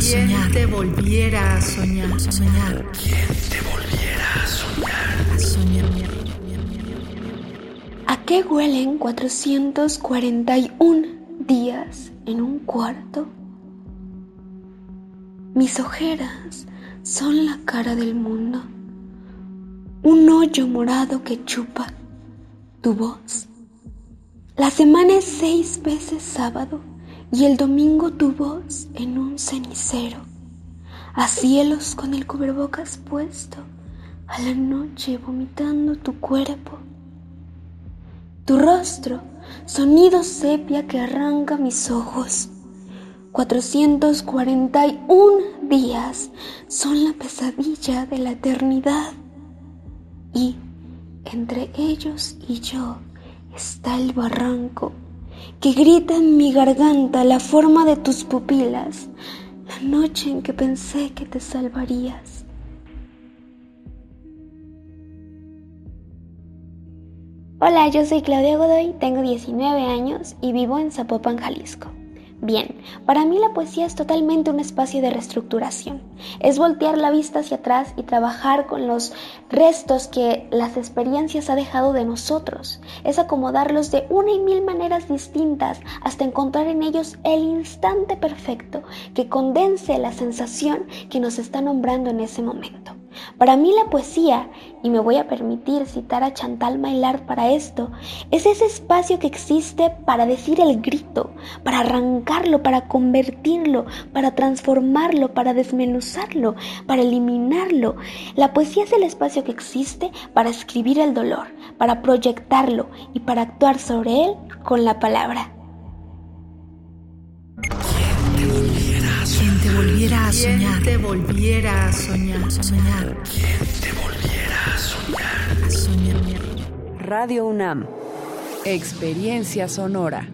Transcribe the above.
a soñar? te volviera a soñar? A soñar. ¿Quién te volviera a soñar? A soñar. ¿A qué huelen 441 días en un cuarto? Mis ojeras son la cara del mundo, un hoyo morado que chupa tu voz. La semana es seis veces sábado y el domingo tu voz en un cenicero, a cielos con el cubrebocas puesto, a la noche vomitando tu cuerpo. Tu rostro, sonido sepia que arranca mis ojos. 441 días son la pesadilla de la eternidad. Y entre ellos y yo está el barranco que grita en mi garganta la forma de tus pupilas, la noche en que pensé que te salvarías. Hola, yo soy Claudia Godoy, tengo 19 años y vivo en Zapopan, Jalisco. Bien, para mí la poesía es totalmente un espacio de reestructuración. Es voltear la vista hacia atrás y trabajar con los restos que las experiencias ha dejado de nosotros. Es acomodarlos de una y mil maneras distintas hasta encontrar en ellos el instante perfecto que condense la sensación que nos está nombrando en ese momento. Para mí la poesía, y me voy a permitir citar a Chantal Maillard para esto, es ese espacio que existe para decir el grito, para arrancarlo, para convertirlo, para transformarlo, para desmenuzarlo, para eliminarlo. La poesía es el espacio que existe para escribir el dolor, para proyectarlo y para actuar sobre él con la palabra. A soñar? ¿Quién te volviera a soñar? Soñar. ¿Quién te volviera a soñar? A soñar. Radio UNAM. Experiencia sonora.